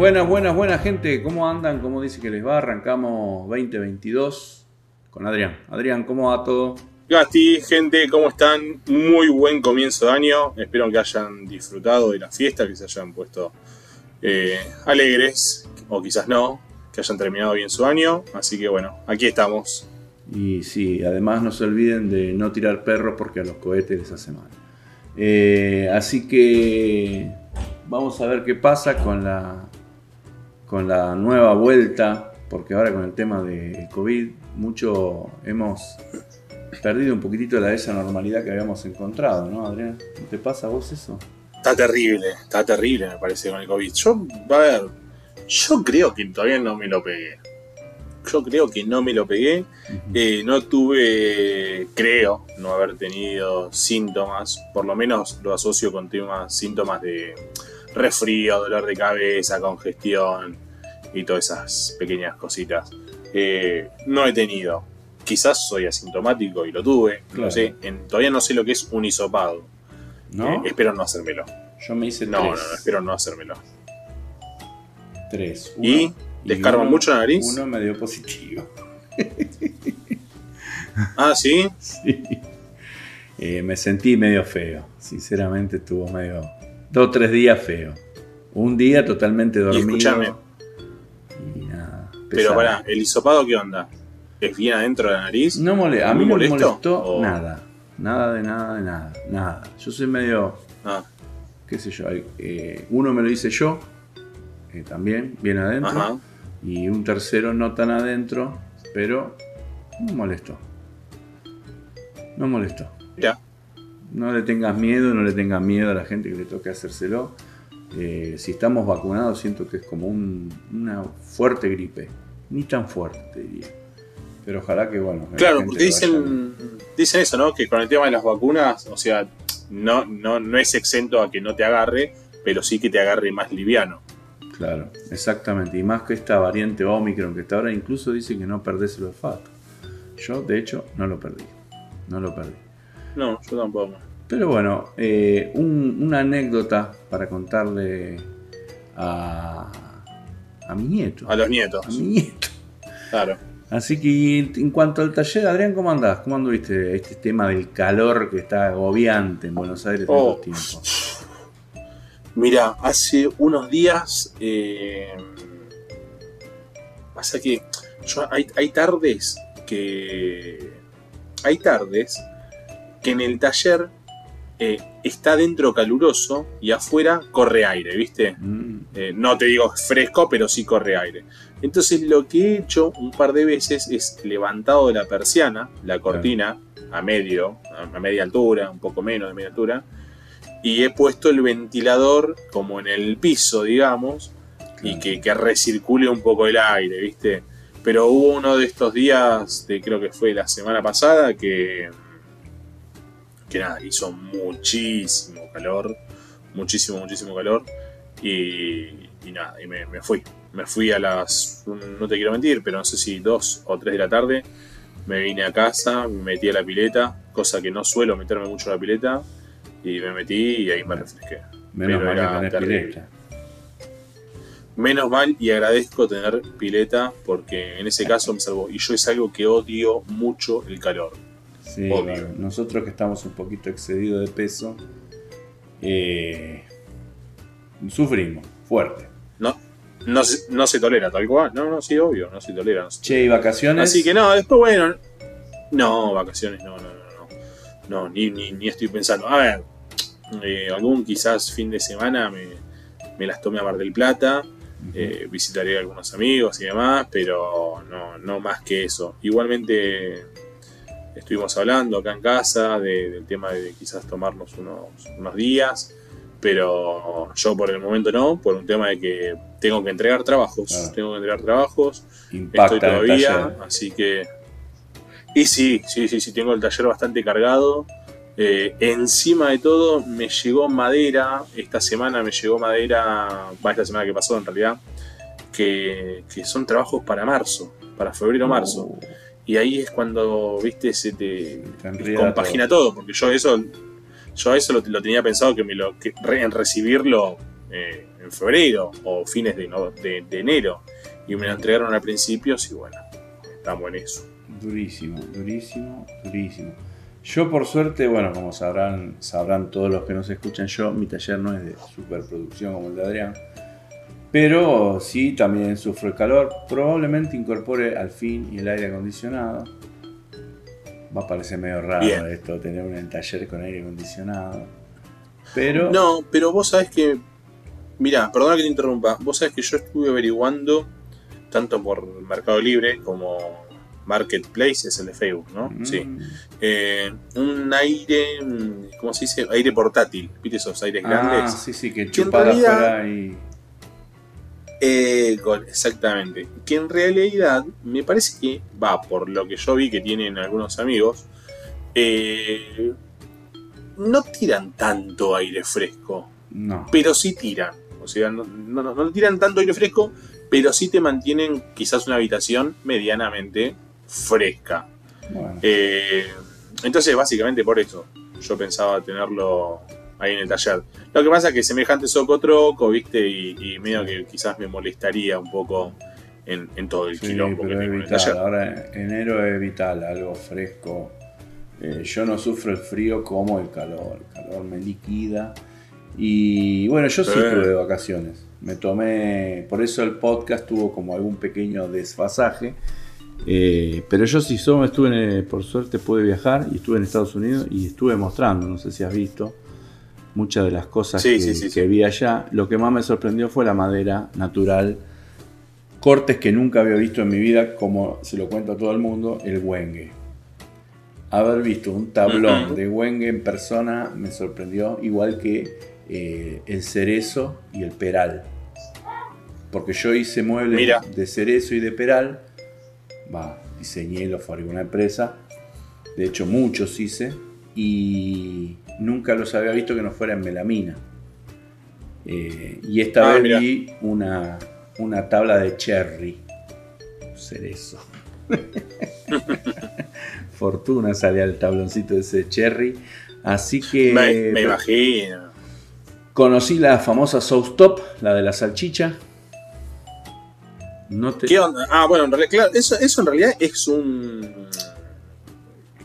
Buenas, buenas, buenas gente, ¿cómo andan? ¿Cómo dice que les va? Arrancamos 2022 con Adrián. Adrián, ¿cómo va todo? Gasti, gente, ¿cómo están? Muy buen comienzo de año. Espero que hayan disfrutado de la fiesta, que se hayan puesto eh, alegres, o quizás no, que hayan terminado bien su año. Así que bueno, aquí estamos. Y sí, además no se olviden de no tirar perros porque a los cohetes les hace mal. Eh, así que vamos a ver qué pasa con la, con la nueva vuelta, porque ahora con el tema del COVID, mucho hemos perdido un poquitito de esa normalidad que habíamos encontrado, ¿no, Adrián? ¿No te pasa a vos eso? Está terrible, está terrible me parece con el COVID. Yo, a ver, yo creo que todavía no me lo pegué. Yo creo que no me lo pegué. Eh, no tuve, creo, no haber tenido síntomas. Por lo menos lo asocio con temas, síntomas de resfrío, dolor de cabeza, congestión y todas esas pequeñas cositas. Eh, no he tenido. Quizás soy asintomático y lo tuve. No sé, todavía no sé lo que es un hisopado. ¿No? Eh, espero no hacérmelo. Yo me hice no, tres. No, no, espero no hacérmelo. Tres. ¿Y? ¿Descarga mucho la nariz? Uno me dio positivo. ah, ¿sí? Sí. Eh, me sentí medio feo. Sinceramente estuvo medio dos o tres días feo. Un día totalmente dormido. Y escúchame. Y nada. Pero para, ¿el hisopado qué onda? ¿Es bien adentro de la nariz? No mole a mí no me molestó nada. Nada de nada de nada. Nada. Yo soy medio. Ah. qué sé yo. Eh, uno me lo hice yo. Eh, también, bien adentro. Y un tercero no tan adentro. Pero no molestó. No molestó. Ya. No le tengas miedo, no le tengas miedo a la gente que le toque hacérselo. Eh, si estamos vacunados, siento que es como una fuerte gripe. Ni tan fuerte, diría. Pero ojalá que, bueno. Claro, dicen, dicen eso, ¿no? Que con el tema de las vacunas, o sea, no, no, no es exento a que no te agarre, pero sí que te agarre más liviano. Claro, exactamente. Y más que esta variante Omicron que está ahora, incluso dice que no perdés el olfato. Yo, de hecho, no lo perdí. No lo perdí. No, yo tampoco. Pero bueno, eh, una anécdota para contarle a, a mi nieto. A los nietos. A mi nieto. Claro. Así que en cuanto al taller, Adrián, ¿cómo andás? ¿Cómo anduviste este tema del calor que está agobiante en Buenos Aires en oh. tiempos? Mira, hace unos días eh, pasa que yo, hay, hay tardes que hay tardes que en el taller eh, está dentro caluroso y afuera corre aire, ¿viste? Mm. Eh, no te digo fresco, pero sí corre aire. Entonces lo que he hecho un par de veces es levantado de la persiana, la cortina, a medio, a media altura, un poco menos de media altura, y he puesto el ventilador como en el piso, digamos, y que, que recircule un poco el aire, ¿viste? Pero hubo uno de estos días, de, creo que fue la semana pasada, que que nada, hizo muchísimo calor, muchísimo, muchísimo calor. Y, nada, y me, fui. Me fui a las, no te quiero mentir, pero no sé si dos o tres de la tarde. Me vine a casa, me metí a la pileta, cosa que no suelo meterme mucho a la pileta. Y me metí y ahí me refresqué. Menos mal que pileta. Menos mal y agradezco tener pileta porque en ese caso me salvó. Y yo es algo que odio mucho el calor Sí, nosotros que estamos un poquito excedidos de peso, eh, sufrimos fuerte. No, no, se, no se tolera tal cual. No, no, sí, obvio, no se tolera. che, ¿y vacaciones? Así que no, después bueno. No, vacaciones, no, no, no. No, ni, ni, estoy pensando. A ver, eh, algún quizás fin de semana me, me las tome a Mar del Plata. Eh, visitaré a algunos amigos y demás, pero no, no más que eso. Igualmente estuvimos hablando acá en casa del tema de quizás tomarnos unos, días, pero yo por el momento no, por un tema de que tengo que entregar trabajos, tengo que entregar trabajos, Impacta estoy todavía, así que... Y sí, sí, sí, sí, tengo el taller bastante cargado. Eh, encima de todo, me llegó madera, esta semana me llegó madera, va esta semana que pasó en realidad, que, son trabajos para marzo, para febrero-marzo. Uh. Y ahí es cuando, viste, se te, compagina todo. porque yo eso yo eso lo, tenía pensado que me lo en recibirlo eh, en febrero o fines de, no- de- de enero. Y me lo entregaron al principio, sí, bueno, está bueno eso. Durísimo, durísimo, durísimo. Yo por suerte, bueno, como sabrán, sabrán todos los que nos escuchan, yo mi taller no es de superproducción como el de Adrián. Pero sí, también sufro el calor. Probablemente incorpore al fin y el aire acondicionado. Va a parecer medio raro Bien. esto, tener un taller con aire acondicionado. Pero No, pero vos sabés que. Mirá, perdona que te interrumpa. Vos sabés que yo estuve averiguando, tanto por Mercado Libre como Marketplace, es el de Facebook, ¿no? mm, Sí. Eh, un aire. ¿Cómo se dice? Aire portátil. ¿Viste esos aires Ah, grandes? sí, sí, que realidad- afuera y. Eh, exactamente. Que en realidad me parece que va por lo que yo vi que tienen algunos amigos. eh, no tiran tanto aire fresco, No. pero sí tiran. O sea, no, no, no- no tiran tanto aire fresco, pero sí te mantienen quizás una habitación medianamente fresca. Bueno. Eh, entonces, básicamente por eso yo pensaba tenerlo ahí en el taller. Lo que pasa es que semejante socotroco, viste, y, y medio que quizás me molestaría un poco en, en todo el Sí, quilombo que tengo en el taller. Ahora enero es vital, algo fresco. Eh, yo no sufro el frío como el calor. El calor me liquida. Y bueno, yo sí Sí. tuve de vacaciones. Me tomé, por eso el podcast tuvo como algún pequeño desfasaje. Eh, pero yo sí solo estuve, en, por suerte pude viajar y estuve en Estados Unidos y estuve mostrando, no sé si has visto, muchas de las cosas Sí, que, sí, sí, que sí. vi allá. Lo que más me sorprendió fue la madera natural cortes que nunca había visto en mi vida, como se lo cuento a todo el mundo, el Wenge. Haber visto un tablón de Wenge en persona me sorprendió, igual que eh, el cerezo y el peral. Porque yo hice muebles Mira. de cerezo y de peral, va, diseñé, los fabricó una empresa, de hecho muchos hice, y nunca los había visto que no fuera en melamina. Eh, y esta Ah, vez vi una, una tabla de cherry. Cerezo. Fortuna sale al tabloncito de ese cherry. Así que Me, me imagino. conocí la famosa Sauce Top, la de la salchicha. No te... ¿Qué onda? Ah, bueno, en realidad, claro, eso, eso en realidad es un.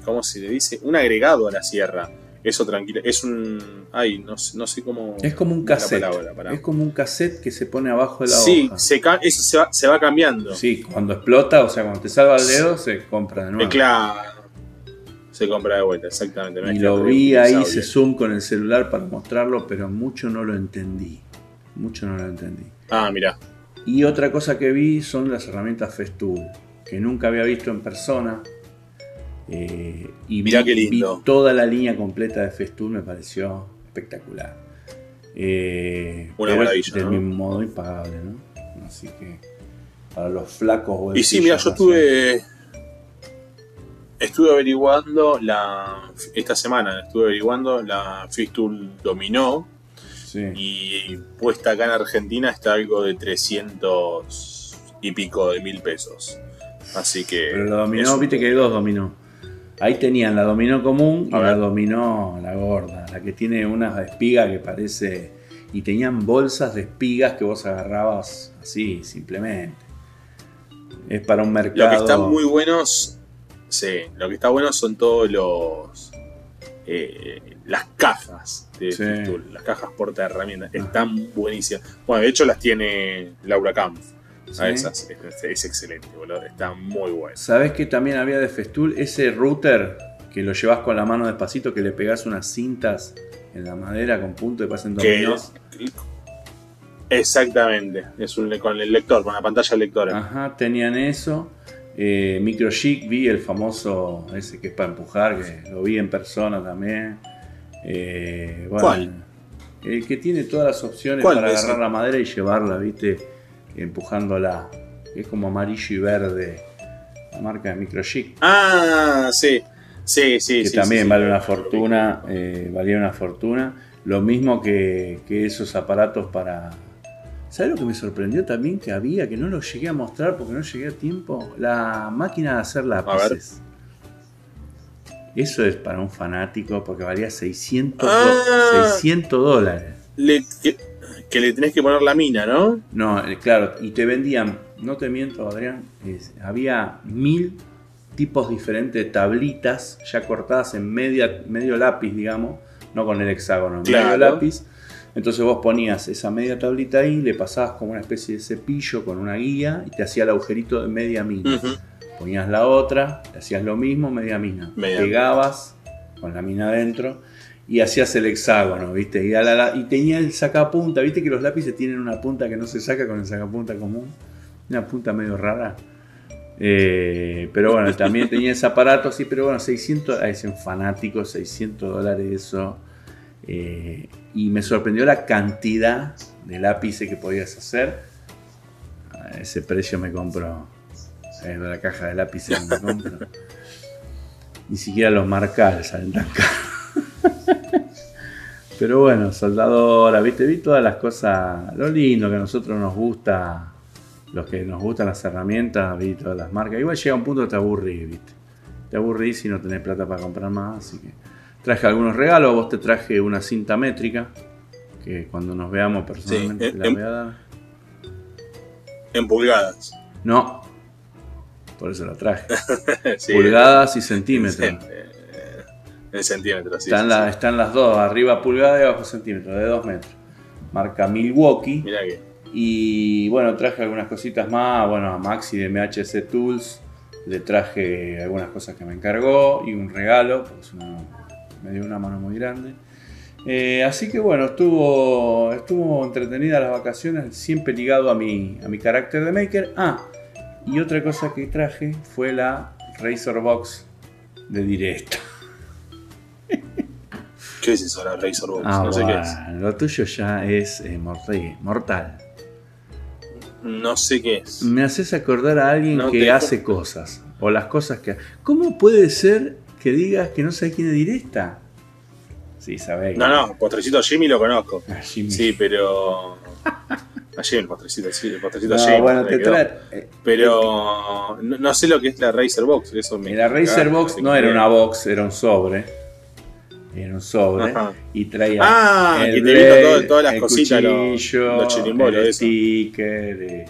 ¿Cómo se le dice? Un agregado a la sierra. Eso tranquilo. Es un. Ay, no, sé- no sé cómo. Es como un cassette. palabra. Es como un cassette que se pone abajo de la Sí, hoja. ca- eso se va, se va cambiando. Sí, cuando explota, o sea, cuando te salva el dedo, se compra de Eh, nuevo. claro. Se compra de vuelta, exactamente. Me Y lo vi ahí, hice zoom con el celular para mostrarlo, pero mucho no lo entendí. Mucho no lo entendí. Ah, mira. Y otra cosa que vi son las herramientas Festool, que nunca había visto en persona. Eh, y Mirá vi, qué lindo. vi toda la línea completa de Festool, me pareció espectacular. Eh, Una maravilla, Del ¿no? mismo modo impagable, ¿no? Así que para los flacos Y sí, mira, yo estuve. Estuve averiguando la. Esta semana estuve averiguando la Festool Dominó. Sí. Y puesta acá en Argentina está algo de 300 y pico de mil pesos. Así que. Pero la dominó, viste que hay dos dominó. Ahí tenían la dominó común y la dominó la gorda, la que tiene una espiga que parece. Y tenían bolsas de espigas que vos agarrabas así, simplemente. Es para un mercado. Lo que está muy buenos. Sí, lo que está bueno son todos los. eh, las cajas de Sí. Festool, las cajas porta herramientas. Ah. Están buenísimas. Bueno, de hecho las tiene Laura Kampf. Sí. A esas. Es, es excelente, boludo. Está muy bueno. ¿Sabés que también había de Festool? Ese router que lo llevas con la mano despacito, que le pegás unas cintas en la madera con punto y pasen dominós. Exactamente. Es un, con el lector, con la pantalla lectora. Ajá, tenían eso. Eh, Micro Chic vi el famoso, ese que es para empujar, que lo vi en persona también. Eh, bueno, ¿Cuál? El que tiene todas las opciones ¿Cuál para ese? agarrar la madera y llevarla, viste, empujándola. Es como amarillo y verde, la marca de Micro Chic. Ah, sí. Sí, sí, que sí, también sí, vale una fortuna, eh, valía una fortuna. Lo mismo que, que esos aparatos para... ¿Sabes lo que me sorprendió también que había, que no lo llegué a mostrar porque no llegué a tiempo? La máquina de hacer lápices. Eso es para un fanático porque valía 600, do- Ah. 600 dólares. Le- que- le tenés que poner la mina, ¿no? No, eh, claro, y te vendían, no te miento, Adrián, es- había mil tipos diferentes de tablitas ya cortadas en media, medio lápiz, digamos, no con el hexágono, en Claro. medio lápiz. Entonces vos ponías esa media tablita ahí, le pasabas como una especie de cepillo con una guía y te hacía el agujerito de media mina. Ponías la otra, le hacías lo mismo, media mina. Media Pegabas con la mina adentro y hacías el hexágono, ¿viste? Y, a la- la- y tenía el sacapunta, ¿viste que los lápices tienen una punta que no se saca con el sacapunta común? Una punta medio rara. Eh, pero bueno, también tenía ese aparato así, pero bueno, 600, ahí dicen fanáticos, 600 dólares eso. Eh, y me sorprendió la cantidad de lápices que podías hacer. A ese precio me compro eh, la caja de lápices me compro. Ni siquiera los marcales salen tan caros. Pero bueno, soldadora, viste, vi todas las cosas, lo lindo que a nosotros nos gusta, los que nos gustan las herramientas, vi todas las marcas. Igual llega un punto que te aburrís, viste. Te aburrís si no tenés plata para comprar más, así que traje algunos regalos, vos te traje una cinta métrica, que cuando nos veamos personalmente Sí, la voy a dar. En pulgadas. No, por eso la traje. Sí, Pulgadas y centímetros. En, en centímetros, sí. están, sí, la- sí. están las dos, arriba pulgada y abajo centímetros, de 2 metros. Marca Milwaukee. Mirá que. Y bueno, traje algunas cositas más. Bueno, a Maxi de MHC Tools le traje algunas cosas que me encargó y un regalo, una- me dio una mano muy grande. Eh, así que bueno, estuvo, estuvo entretenida las vacaciones, siempre ligado a mi, a mi carácter de maker. Ah, y otra cosa que traje fue la Razer Box de directo. ¿Qué es eso, la Razorbox? Ah, no sé qué es. lo tuyo ya es eh, mortal. No sé qué es. Me haces acordar a alguien No que hace cosas. O las cosas que. ¿Cómo puede ser que digas que no sabes quién es directa? Sí, sabés. No, no, postrecito Jimmy lo conozco. Ah, Jimmy. Sí, pero. Ayer el postrecito, sí, el postrecito No, Jimmy. bueno, te trae. eh, Pero no, no sé lo que es la Razer Box. Eso me La Razer Box no era una box, era un sobre. Era un sobre. Ajá. Y traía. Ah, el que te todo- todas las el cositas, los- cuchillo, los el eso. sticker, eh,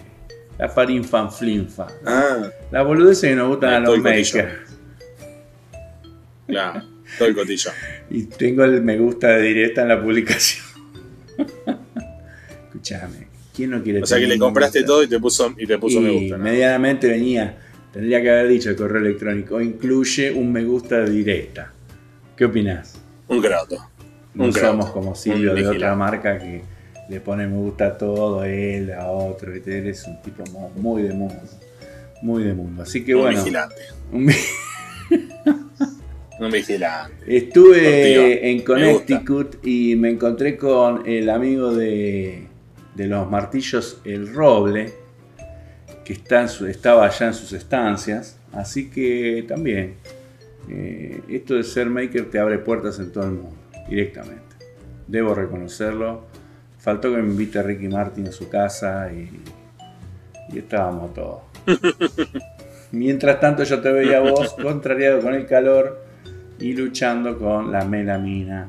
la farinfanflinfa. Ah, La boludez que nos gustan Ah, a los makers. claro, todo el cotillo. Y tengo el me gusta de directa en la publicación. Escúchame, ¿quién no quiere O sea que le compraste todo y te puso, y te puso me gusta. ¿no? medianamente venía, tendría que haber dicho el correo electrónico, incluye un me gusta de directa. ¿Qué opinás? Un grato. No Un somos como Silvio de otra vigilante. marca que le pone me gusta a todo, él, a otro, ¿viste? él es un tipo muy de mundo. Muy de mundo. Así que un bueno. vigilante. un vi- Un vigilante. Estuve Contigo. en Me Connecticut y me encontré con el amigo de, de los martillos, el Roble, que está en su- estaba allá en sus estancias. Así que también, eh, esto de ser maker te abre puertas en todo el mundo, directamente. Debo reconocerlo. Faltó que me invite a Ricky Martin a su casa y, y estábamos todos. Mientras tanto yo te veía a vos contrariado con el calor y luchando con la melamina.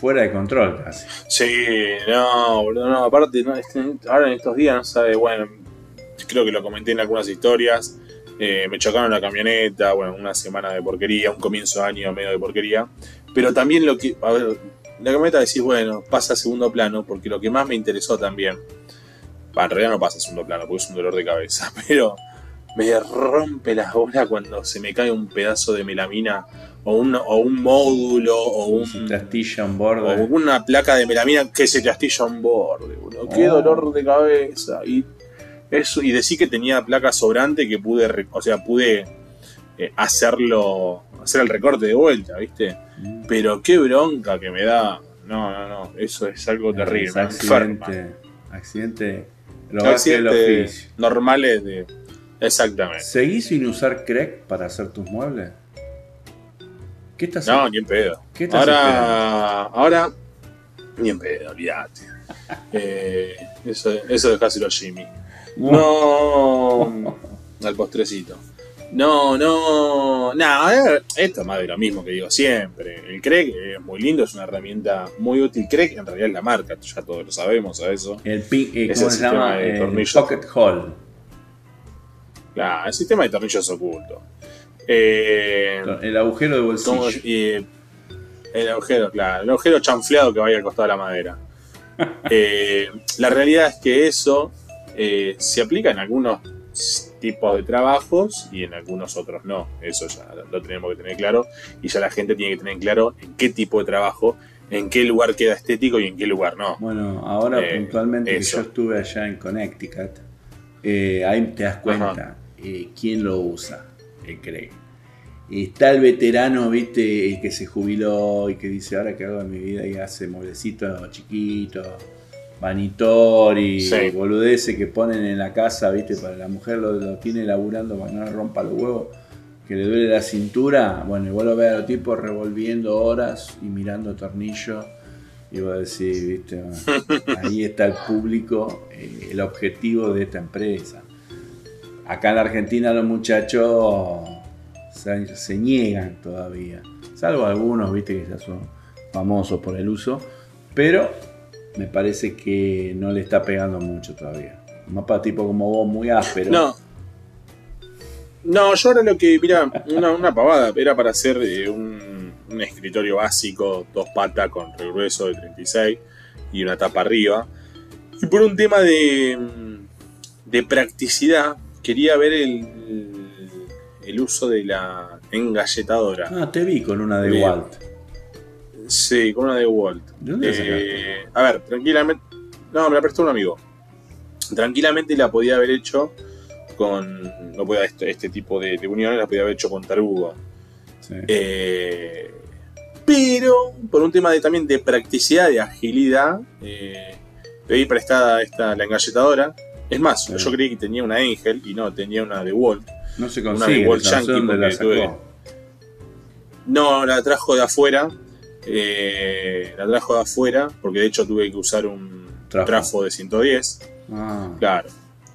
Fuera de control casi. Sí, no, boludo, no, aparte, no, este- ahora en estos días no sabe, bueno, creo que lo comenté en algunas historias, eh, me chocaron la camioneta, bueno, una semana de porquería, un comienzo de año medio de porquería, pero también lo que, a ver, la camioneta decís, bueno, pasa a segundo plano, porque lo que más me interesó también, bah, en realidad no pasa a segundo plano, porque es un dolor de cabeza, pero me rompe las bolas cuando se me cae un pedazo de melamina, o un, o un módulo, o un... Un O borde. una placa de melamina que se te astilla un borde, boludo. Qué Oh. dolor de cabeza. Y eso, y decir que tenía placa sobrante que pude, o sea, pude eh, hacerlo, hacer el recorte de vuelta, ¿viste? Mm. Pero qué bronca que me da. No, no, no, eso es algo terrible. Es me enferma. accidente. Accidente. Lo oficio. normales de. Exactamente. ¿Seguís sin usar crack para hacer tus muebles? ¿Qué estás No, ni en pedo. ¿Qué estás esperando? Ahora, ahora, ni en pedo, olvídate. Eh, eso, eso dejáselo a Jimmy. No, al postrecito. No, no, eh, esto es más de lo mismo que digo siempre. El Craig es muy lindo, es una herramienta muy útil. Craig en realidad es la marca, ya todos lo sabemos a eso. El, pi- eh, Es ¿cómo se llama? El. Pocket Hole. Claro, el sistema de tornillos oculto. Eh, El agujero de bolsillo. ¿cómo- y, el agujero, claro, el agujero chanfleado que vaya al costado de la madera. Eh, la realidad es que eso eh, se aplica en algunos tipos de trabajos y en algunos otros no. Eso ya lo tenemos que tener claro y ya la gente tiene que tener claro en qué tipo de trabajo, en qué lugar queda estético y en qué lugar no. Bueno, ahora Eh, puntualmente que yo estuve allá en Connecticut, eh, ahí te das cuenta eh, quién lo usa, el Craig. Está el veterano, viste, el que se jubiló y que dice, ahora que hago en mi vida y hace mueblecitos chiquitos, vanitor y Sí. boludeces que ponen en la casa, viste, para la mujer lo, lo tiene laburando para que no le rompa los huevos, que le duele la cintura. Bueno, igual lo ve a los tipos revolviendo horas y mirando tornillos. Y vos decís, viste, ahí está el público, eh, el objetivo de esta empresa. Acá en la Argentina los muchachos se, se niegan todavía, salvo algunos, viste, que ya son famosos por el uso, pero me parece que no le está pegando mucho todavía. Más para tipo como vos, muy áspero. No. No, yo ahora lo que, mira, una, una pavada, era para hacer eh, un, un escritorio básico, dos patas con regreso de 36 y una tapa arriba. Y por un tema de, de practicidad, quería ver el, el uso de la engalletadora. Ah, te vi con una de. Walt. Sí, con una de Walt. Eh, a ver, tranquilamente. No, me la prestó un amigo. Tranquilamente la podía haber hecho con. No podía este, este tipo de, de uniones, la podía haber hecho con tarugo. Sí. Eh, pero, por un tema de, también de practicidad, de agilidad, eh, pedí prestada esta, la engalletadora. Es más, Sí. yo creí que tenía una Angel y no, tenía una de Walt. no se una de consigue, Walt Yankee la tuve- sacó. No, la trajo de afuera. Eh, la trajo de afuera, porque de hecho tuve que usar un Trafo. trafo, de 110. Ah, Claro.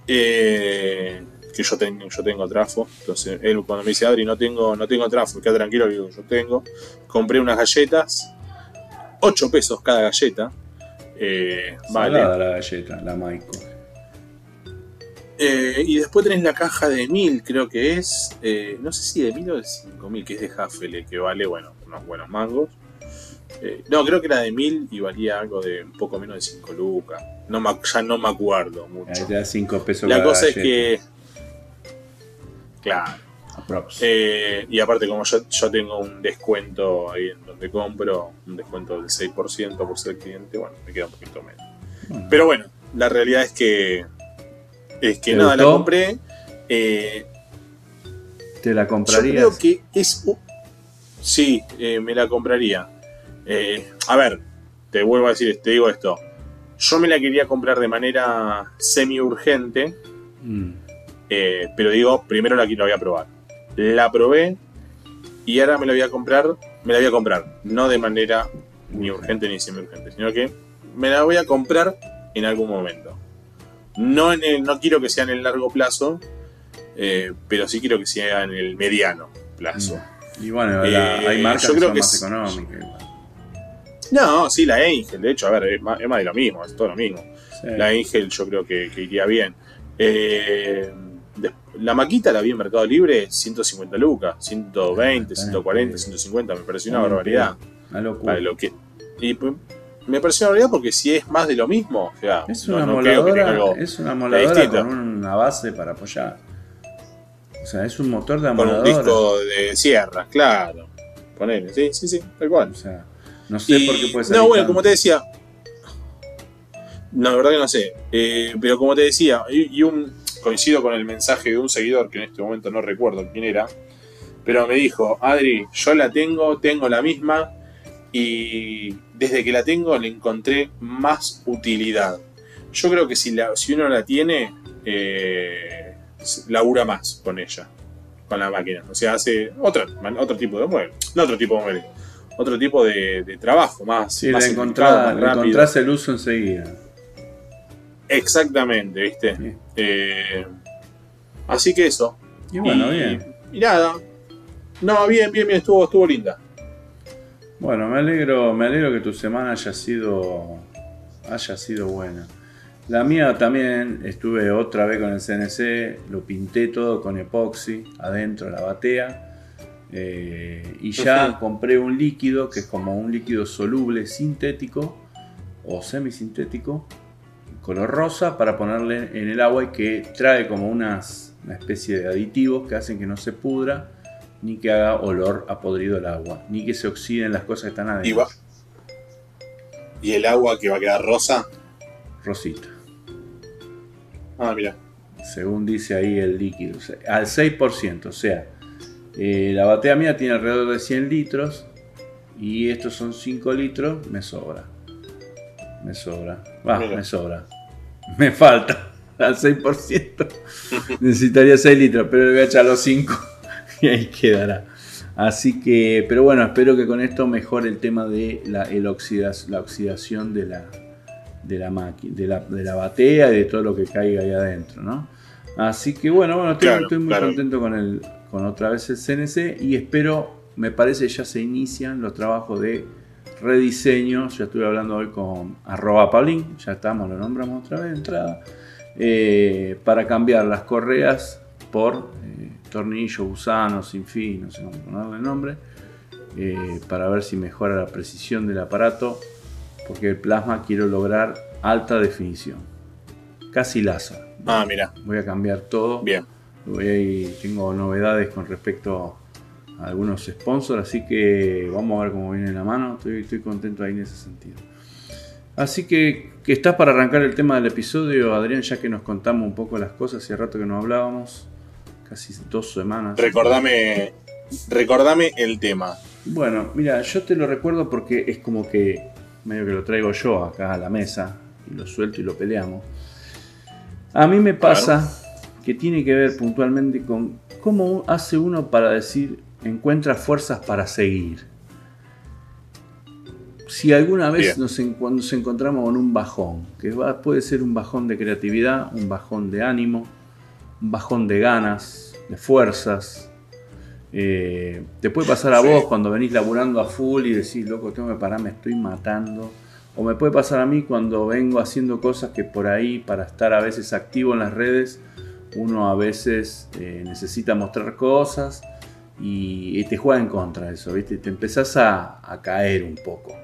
Eh, que yo, tengo yo tengo trafo. Entonces, él cuando me dice, Adri, no tengo, no tengo trafo, queda tranquilo, digo, yo tengo. Compré unas galletas, 8 pesos cada galleta. Eh, vale. la galleta, la Maiko. Eh, y después tenés la caja de 1000, creo que es. eh, no sé si de 1000 o de 5000, que es de Huffle, que vale, bueno, unos buenos mangos. Eh, no, creo que era de 1000 y valía algo de un poco menos de 5 lucas. No me, ya no me acuerdo mucho. te da 5 pesos La cosa es que. Claro. Eh, y aparte, como yo, yo tengo un descuento ahí en donde compro, un descuento del 6% por ser cliente, bueno, me queda un poquito menos. Bueno. Pero bueno, la realidad es que. Es que ¿Te nada, la compré. eh, ¿Te la yo comprarías? creo que es. u- Sí, me la compraría. Eh, a ver, te vuelvo a decir, te digo esto. Yo me la quería comprar de manera semi urgente, Mm. eh, pero digo, primero la, la voy a probar. La probé y ahora me la voy a comprar. Me la voy a comprar, no de manera ni urgente ni semi urgente, sino que me la voy a comprar en algún momento. No, en el- no quiero que sea en el largo plazo, eh, pero sí quiero que sea en el mediano plazo. Y bueno, la- Eh, hay marcas yo que creo son que más es- económicas. No, sí, la Angel, de hecho, a ver, es más, es más de lo mismo, es todo lo mismo. Sí. La Angel yo creo que, que iría bien. Eh, la maquita la vi en Mercado Libre 150 lucas, 120, 140, 150, me pareció una barbaridad. Una locura. Para lo que, y me pareció una barbaridad porque si es más de lo mismo, o sea, Es una no moladora, es una moladora con una base para apoyar. O sea, es un motor de con un amoladora. disco de sierras, claro. Ponele, sí, sí, sí, tal cual. O sea, no sé Y- por qué puede ser. No, bueno, como te decía. No, la verdad que no sé. Eh, pero como te decía, y, y un coincido con el mensaje de un seguidor que en este momento no recuerdo quién era. Pero me dijo, Adri, yo la tengo, tengo la misma. Y desde que la tengo le encontré más utilidad. Yo creo que si, la, si uno la tiene, eh, labura más con ella, con la máquina. O sea, hace otro, otro tipo de mueble. No otro tipo de mueble. Otro tipo de, de trabajo, más, Sí, más le, encontrás, más el uso enseguida. Exactamente, ¿viste? Sí. Eh, así que eso. Y bueno, Y bien. Y nada. No, bien, bien, bien, estuvo, estuvo linda. Bueno, me alegro, me alegro que tu semana haya sido haya sido buena. La mía también estuve otra vez con el CNC, lo pinté todo con epoxi adentro la batea. Eh, y ya compré un líquido que es como un líquido soluble sintético o semisintético, color rosa, para ponerle en el agua y que trae como unas, una especie de aditivos que hacen que no se pudra ni que haga olor a podrido el agua, ni que se oxiden las cosas que están adentro. ¿Y, el agua que va a quedar rosa? Rosita. Ah, mira. Según dice ahí el líquido. Al 6%. O sea, eh, la batea mía tiene alrededor de 100 litros. Y estos son 5 litros. Me sobra. Me sobra. Va, me sobra. Me falta. Al 6%. Necesitaría 6 litros. Pero le voy a echar los 5. Y ahí quedará. Así que, pero bueno, espero que con esto mejore el tema de la, el la oxidación de la, de la máquina, de la, de la batea y de todo lo que caiga ahí adentro, ¿no? Así que bueno, bueno, estoy, muy contento con el, con otra vez el CNC y espero, me parece ya se inician los trabajos de rediseño. Ya estuve hablando hoy con arroba Paulín, ya estamos, lo nombramos otra vez de entrada. Eh, para cambiar las correas por eh, tornillo, gusano, sin fin, no sé cómo ponerle el nombre, eh, para ver si mejora la precisión del aparato porque el plasma quiero lograr alta definición. Casi láser. Ah, mira. Voy a cambiar todo. Bien. Voy tengo novedades con respecto a algunos sponsors, así que vamos a ver cómo viene la mano. Estoy, contento ahí en ese sentido. Así que, que estás para arrancar el tema del episodio, Adrián, ya que nos contamos un poco las cosas, hace rato que no hablábamos, casi dos semanas. Recordame, recordame el tema. Bueno, mira, yo te lo recuerdo porque es como que medio que lo traigo yo acá a la mesa y lo suelto y lo peleamos. A mí me pasa que tiene que ver puntualmente con cómo hace uno para decir encuentra fuerzas para seguir. Si alguna vez nos, nos, encontramos con un bajón, que puede ser un bajón de creatividad, un bajón de ánimo, un bajón de ganas, de fuerzas, eh, te puede pasar a vos cuando venís laburando a full y decís, loco, tengo que parar, me estoy matando. O me puede pasar a mí cuando vengo haciendo cosas que por ahí, para estar a veces activo en las redes, uno a veces eh, necesita mostrar cosas y, te juega en contra de eso, ¿viste? Te empezás a, caer un poco.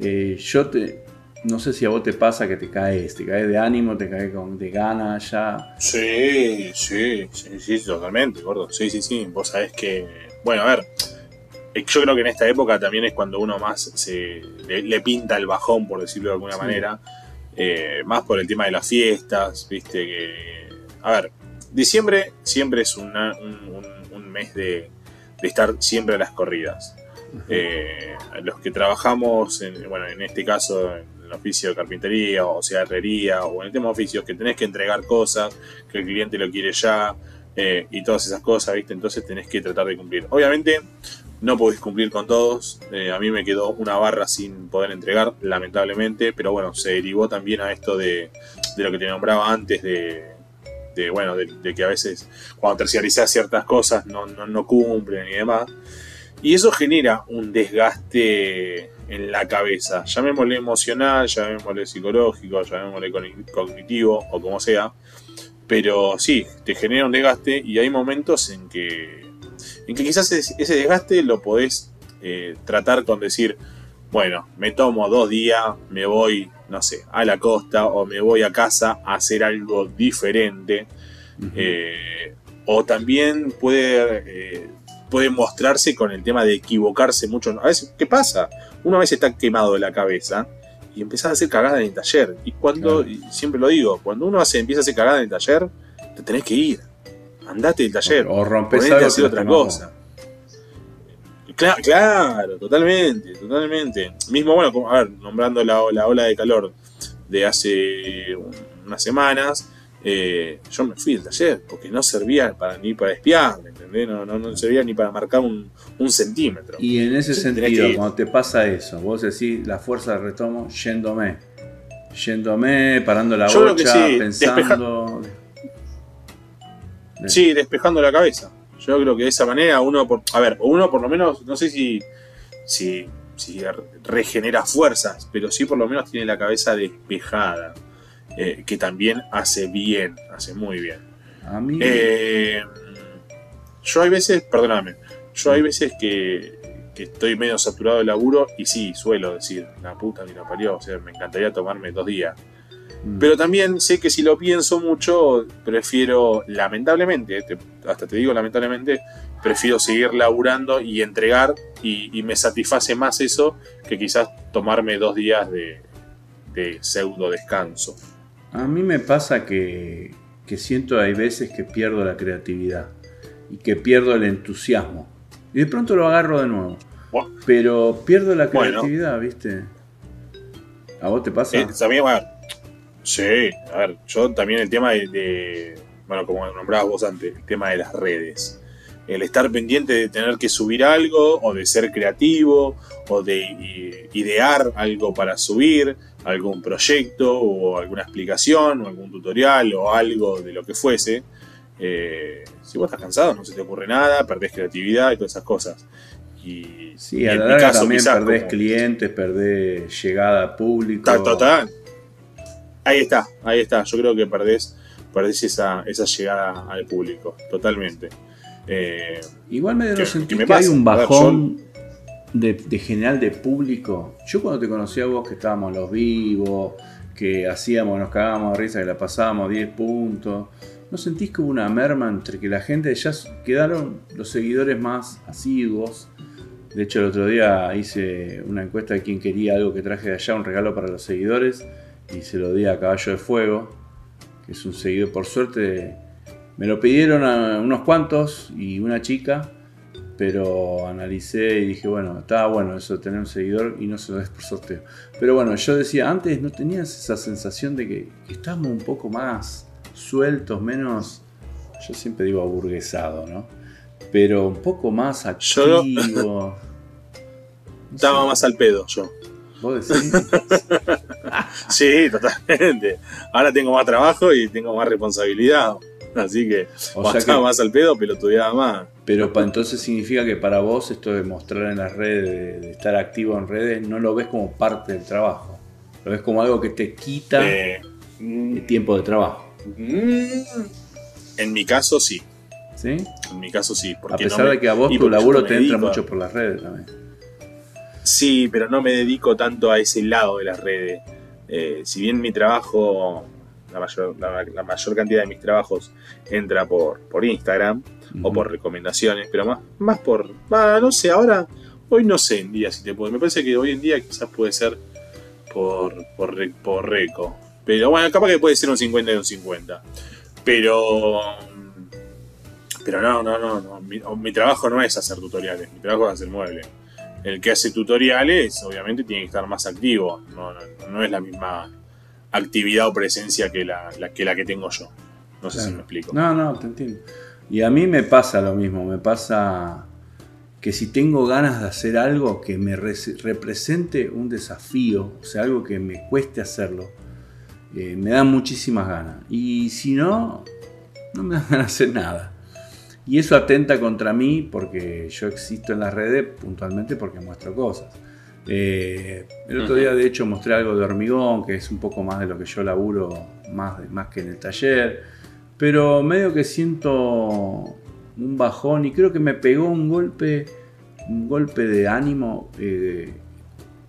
Eh, yo te, no sé si a vos te pasa que te caes, te caes de ánimo, te caes con, de ganas ya. Sí, sí, sí, sí, totalmente, gordo. Sí, sí, sí. Vos sabés que. Bueno, a ver. Eh, yo creo que en esta época también es cuando uno más se le, pinta el bajón, por decirlo de alguna manera. Eh, más por el tema de las fiestas, viste que. A ver, diciembre siempre es un, mes de, estar siempre a las corridas. Eh, los que trabajamos, en, bueno, en este caso oficio de carpintería o sea herrería o en el tema de oficios que tenés que entregar cosas, que el cliente lo quiere ya eh, y todas esas cosas, ¿viste? Entonces tenés que tratar de cumplir. Obviamente no podés cumplir con todos, eh, a mí me quedó una barra sin poder entregar, lamentablemente, pero bueno, se derivó también a esto de, de lo que te nombraba antes de, de bueno, de, que a veces cuando terciarizás ciertas cosas no, no, no cumplen y demás. Y eso genera un desgaste en la cabeza. Llamémosle emocional, llamémosle psicológico, llamémosle cognitivo o como sea. Pero sí, te genera un desgaste y hay momentos en que, en que quizás ese desgaste lo podés eh, tratar con decir, bueno, me tomo dos días, me voy, no sé, a la costa o me voy a casa a hacer algo diferente. Eh, o también puede eh, puede mostrarse con el tema de equivocarse mucho. A veces, ¿qué pasa? Una vez está quemado de la cabeza y empezás a hacer cagada en el taller. Y cuando, siempre lo digo, cuando uno hace, empieza a hacer cagada en el taller, te tenés que ir. Andate del taller. O, rompes a hacer otra cosa. Claro, claro, totalmente, totalmente. Mismo, bueno, a ver, nombrando la, la ola de calor de hace unas semanas, eh, yo me fui del taller porque no servía para, ni para espiar, ¿entendés? No, no, servía ni para marcar un, centímetro. Y en ese sentido, cuando te pasa eso, vos decís la fuerza de retomo yéndome, yéndome, parando la bocha, pensando. sí, despejando la cabeza. Yo creo que de esa manera uno, por, a ver, uno por lo menos, no sé si, si, si regenera fuerzas, pero sí por lo menos tiene la cabeza despejada, eh, que también hace bien, hace muy bien. A mí. Eh, yo hay veces, perdóname, yo hay veces que, que estoy medio saturado de laburo y sí, suelo decir, la puta que la parió, o sea, me encantaría tomarme dos días. Mm. Pero también sé que si lo pienso mucho, prefiero, lamentablemente, te- hasta te digo lamentablemente, prefiero seguir laburando y entregar y, y me satisface más eso que quizás tomarme dos días de, de pseudo descanso. A mí me pasa que, que siento hay veces que pierdo la creatividad y que pierdo el entusiasmo. Y de pronto lo agarro de nuevo. Pero pierdo la Bueno. creatividad, ¿viste? ¿A vos te pasa? Eh, también, bueno, sí, a ver, yo también el tema de, de- bueno, como nombrabas vos antes, el tema de las redes. El estar pendiente de tener que subir algo, o de ser creativo, o de idear algo para subir, algún proyecto, o alguna explicación, o algún tutorial, o algo de lo que fuese. Eh, si vos estás cansado, no se te ocurre nada, perdés creatividad y todas esas cosas. Y, Sí, y a en la mi caso, también quizás perdés como- clientes, perdés llegada a público. Ta- total. Ahí está, ahí está. Yo creo que perdés, perdés esa, esa llegada al público, totalmente. Eh, Igual me ¿Qué- no sentís qué me que hay un bajón de, de general de público. Yo cuando te conocí a vos que estábamos los vivos, que hacíamos, nos cagábamos de risa, que la pasábamos 10 puntos. ¿No sentís que hubo una merma entre que la gente ya quedaron los seguidores más asiduos? De hecho, el otro día hice una encuesta de quién quería algo que traje de allá, un regalo para los seguidores, y se lo di a Caballo de Fuego, que es un seguidor, por suerte, me lo pidieron a unos cuantos y una chica, pero analicé y dije, bueno, estaba bueno eso de tener un seguidor y no se lo des por sorteo. Pero bueno, yo decía, antes no tenías esa sensación de que, que estábamos un poco más sueltos, menos, yo siempre digo aburguesado, ¿no? Pero un poco más Yo- activo. No estaba sé, más al pedo yo. ¿Vos decís? Sí, totalmente. Ahora tengo más trabajo y tengo más responsabilidad. Así que O sea que, más al pedo, pelotudeaba más. pero pa- entonces significa que para vos esto de mostrar en las redes, de, de estar activo en redes, no lo ves como parte del trabajo. Lo ves como algo que te quita Eh, mm, el tiempo de trabajo. mm, en mi caso sí. ¿Sí? En mi caso sí. A pesar no me- de que a vos tu laburo te entra dedico mucho por las redes también. Sí, pero no me dedico tanto a ese lado de las redes. Eh, si bien mi trabajo, la mayor, la, la mayor cantidad de mis trabajos entra por, por Instagram o por recomendaciones, pero más, más por. ah, no sé, ahora. Hoy no sé en día si te puedo. Me parece que hoy en día quizás puede ser por, por Reco. Pero bueno, capaz que puede ser un 50 y un 50. Pero. Pero no, no, no. no. Mi, mi trabajo no es hacer tutoriales, mi trabajo es hacer muebles el que hace tutoriales obviamente tiene que estar más activo, no, no, no es la misma actividad o presencia que la, la- que, la que tengo yo. No sé si me explico. No, no, te entiendo. Y a mí me pasa lo mismo, me pasa que si tengo ganas de hacer algo que me re- represente un desafío, o sea, algo que me cueste hacerlo, eh, me dan muchísimas ganas. Y si no, no me dan ganas de hacer nada. Y eso atenta contra mí porque yo existo en las redes puntualmente porque muestro cosas. Eh, el otro día de hecho mostré algo de hormigón, que es un poco más de lo que yo laburo, más, más que en el taller. Pero medio que siento un bajón y creo que me pegó un golpe, un golpe de ánimo eh,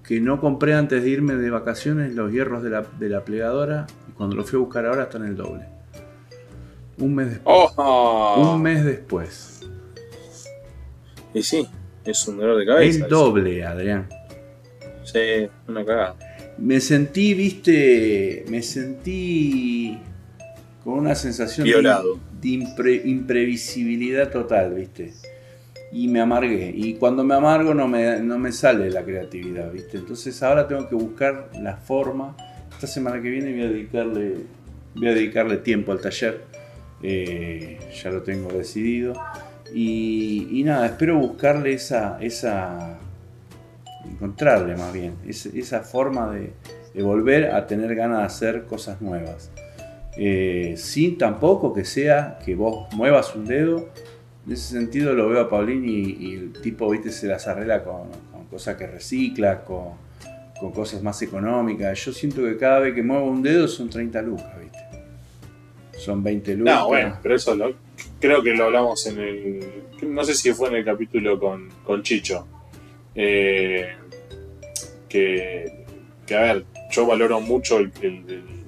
que no compré antes de irme de vacaciones los hierros de la, de la plegadora y cuando lo fui a buscar ahora están el doble. Un mes después. ¡Oh! Un mes después. Y sí, es un dolor de cabeza. El doble, Adrián. Sí, una cagada. Me sentí, viste, me sentí con una sensación de, Violado. de impre- imprevisibilidad total, viste. Y me amargué. Y cuando me amargo no me, no me sale la creatividad, viste. Entonces ahora tengo que buscar la forma. Esta semana que viene voy a dedicarle, voy a dedicarle tiempo al taller. Eh, ya lo tengo decidido. Y, nada, espero buscarle esa, encontrarle más bien, es- esa forma de, volver a tener ganas de hacer cosas nuevas. Eh, sin tampoco que sea que vos muevas un dedo En ese sentido lo veo a Paulín y, el tipo, viste, se las arregla con, cosas que recicla, con, cosas más económicas. Yo siento que cada vez que muevo un dedo son 30 lucas. Son 20 lucas. No, bueno, pero eso creo que lo hablamos en el. No sé si fue en el capítulo con, con Chicho. Eh, que, que, a ver, yo valoro mucho el,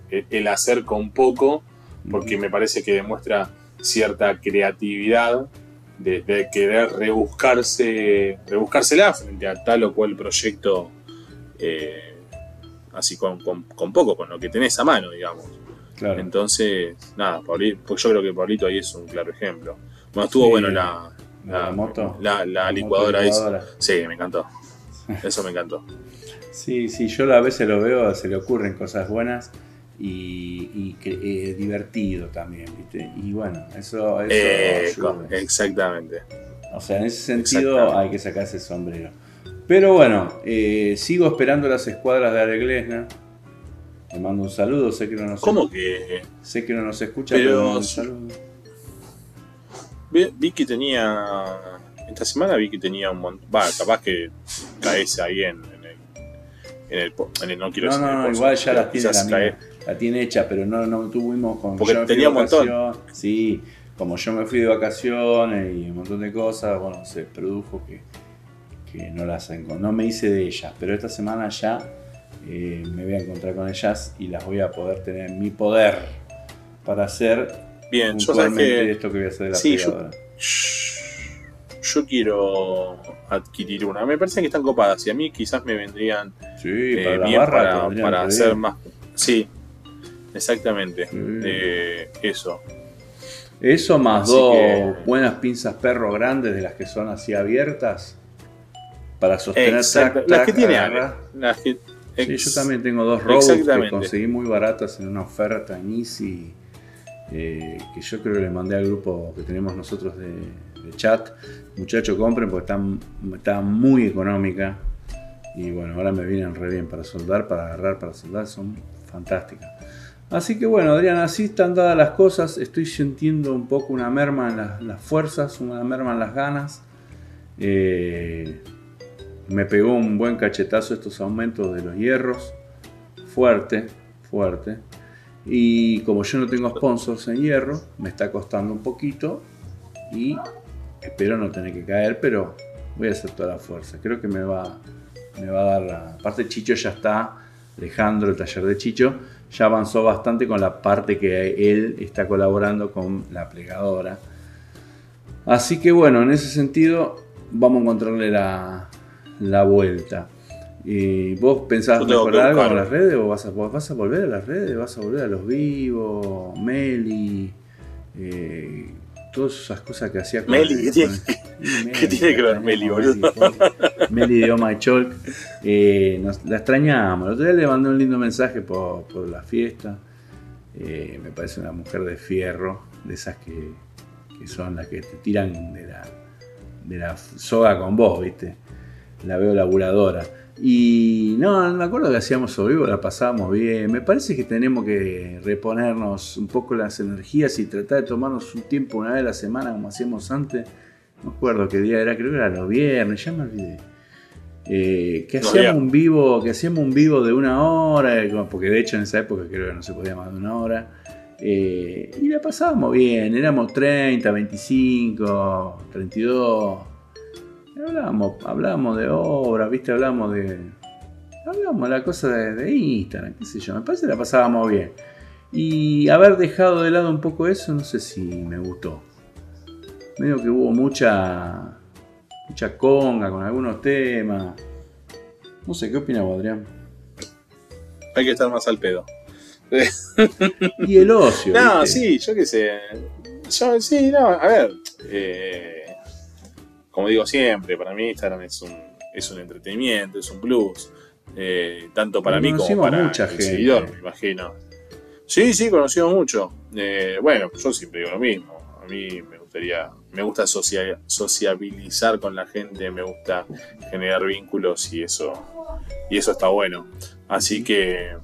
el hacer con poco, porque me parece que demuestra cierta creatividad de, querer rebuscarse, rebuscársela frente a tal o cual proyecto, eh, así con, poco, con lo que tenés a mano, digamos. Entonces, nada, pues yo creo que Pablito ahí es un claro ejemplo. Bueno, estuvo bueno la, la, moto, la, licuadora, Sí, me encantó. Eso me encantó. Sí, sí, yo a veces lo veo, se le ocurren cosas buenas y, eh, divertido también, ¿viste? Y bueno, eso, eso Exactamente. O sea, en ese sentido hay que sacarse el sombrero. Pero bueno, eh, sigo esperando las escuadras de Areglesna. Le mando un saludo, sé que no nos ¿Cómo que? Sé que no nos escucha, pero, un saludo. Vi, que tenía. Esta semana vi que tenía un montón. Va, capaz que caes ahí en, en, el, en, el, No quiero no, no, igual ya las tiene la la tiene hecha, pero no, no tuvimos con. Porque tenía un montón. Sí, como yo me fui de vacaciones y un montón de cosas, bueno, se produjo que, que no las no me hice de ellas, pero esta semana ya eh, me voy a encontrar con ellas y las voy a poder tener en mi poder para hacer Bien, yo que, esto que voy a hacer de la sí, yo, yo, quiero adquirir una. Me parece que están copadas y a mí quizás me vendrían sí, eh, bien para, para hacer más. Sí, Exactamente. Eh, eso. Eso más dos buenas pinzas perro grandes de las que son así abiertas para sostener las que tiene las sí, yo también tengo dos robos que conseguí muy baratas en una oferta en Easy eh, que yo creo que le mandé al grupo que tenemos nosotros de, chat muchachos compren porque están, está muy económica y bueno ahora me vienen re bien para soldar para agarrar para soldar son fantásticas Así que bueno, Adrián, así están dadas las cosas. Estoy sintiendo un poco una merma en las, fuerzas, una merma en las ganas. Eh, me pegó un buen cachetazo estos aumentos de los hierros. Fuerte, fuerte. Y como yo no tengo sponsors en hierro, me está costando un poquito. Y espero no tener que caer, pero voy a hacer toda la fuerza. Creo que me va, me va a dar la... Aparte Chicho ya está, Alejandro, el taller de Chicho ya avanzó bastante con la parte que él está colaborando con la plegadora. Así que bueno, en ese sentido vamos a encontrarle la, la vuelta. ¿Y ¿Vos pensabas mejorar algo en las redes o vas a, vas a volver a las redes? ¿Vas a volver a los vivos? Meli, eh, todas esas cosas que hacía con Meli, ¿qué tiene, ¿qué tiene que ver Meli, boludo? Meli de Oma Cholk. Eh, la extrañamos. El otro día le mandé un lindo mensaje por, por la fiesta. Eh, me parece una mujer de fierro, de esas que, que, son las que te tiran de la, de la soga con vos, ¿viste? La veo laburadora. Y no, me acuerdo que hacíamos sobre vivo, la pasábamos bien. Me parece que tenemos que reponernos un poco las energías y tratar de tomarnos un tiempo una vez a la semana como hacíamos antes. No me acuerdo qué día era, creo que era los viernes, ya me olvidé. Eh, que hacíamos un vivo, que hacíamos un vivo de una hora, porque de hecho en esa época creo que no se podía más de una hora. Eh, y la pasábamos bien, éramos 30, 25, 32 Hablábamos, hablábamos de obras, viste, hablamos de. Hablamos de la cosa de, Instagram, qué sé yo. Me parece que la pasábamos bien. Y haber dejado de lado un poco eso, no sé si me gustó. Medio que hubo mucha. mucha conga con algunos temas. No sé, ¿qué opina Adrián? Hay que estar más al pedo. y el ocio. No, sí, yo qué sé. Yo, sí, no, a ver. Eh, como digo siempre, para mí Instagram es un, es un entretenimiento, es un plus. Eh, tanto para mí como para mucha el seguidor, me imagino. Sí, sí, conocido mucho. Eh, bueno, yo siempre digo lo mismo. A mí me gustaría, me gusta sociabilizar con la gente, me gusta generar vínculos y eso, y eso está bueno. Así que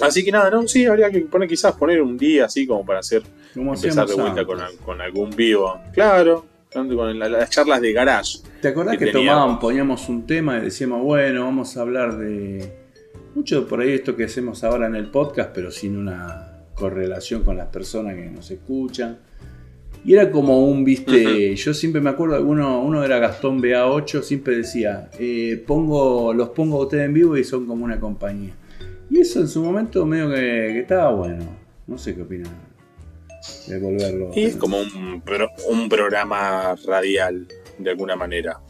Así que nada, no, sí, habría que poner quizás poner un día así como para hacer Como empezar de vuelta con algún vivo. Claro, con la- las charlas de garage. ¿Te acordás que que, tomábamos, poníamos un tema y decíamos, bueno, vamos a hablar de mucho por ahí esto que hacemos ahora en el podcast, pero sin una correlación con las personas que nos escuchan? Y era como un, viste, yo siempre me acuerdo, uno, uno era Gastón BA8, siempre decía, eh, pongo, los pongo a ustedes en vivo y son como una compañía. Y eso en su momento medio que, que estaba bueno. No sé qué opinan Y es como un, pro- un programa radial, de alguna manera.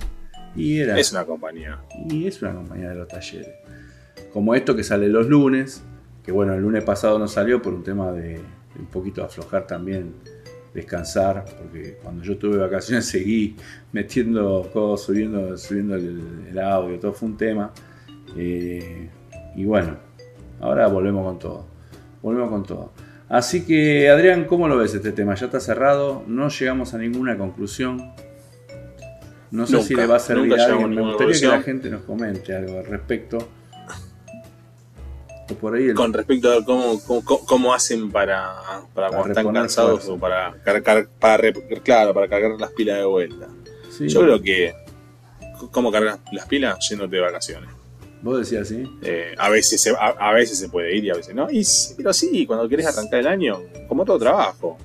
Y era, Es una compañía. Y es una compañía de los talleres. Como esto que sale los lunes, que bueno, el lunes pasado no salió por un tema de, de un poquito aflojar también, descansar, porque cuando yo tuve vacaciones seguí metiendo cosas, subiendo, subiendo el, el audio, todo fue un tema. Eh, y bueno, ahora volvemos con todo. Volvemos con todo. Así que, Adrián, ¿cómo lo ves este tema? Ya está cerrado, no llegamos a ninguna conclusión. No sé Nunca, si le va a servir a alguien. Me gustaría que la gente nos comente algo al respecto. O por ahí el- Con respecto a cómo, cómo, cómo hacen para, para, cuando están cansados fuerza. o para cargar, para, claro, para cargar las pilas de vuelta. Sí, Yo creo que. ¿Cómo cargas las pilas? Yéndote de vacaciones. Vos decías así. Eh, a, veces se, a, a veces se puede ir y a veces no. Y, sí, pero sí, cuando querés arrancar el año, como todo trabajo,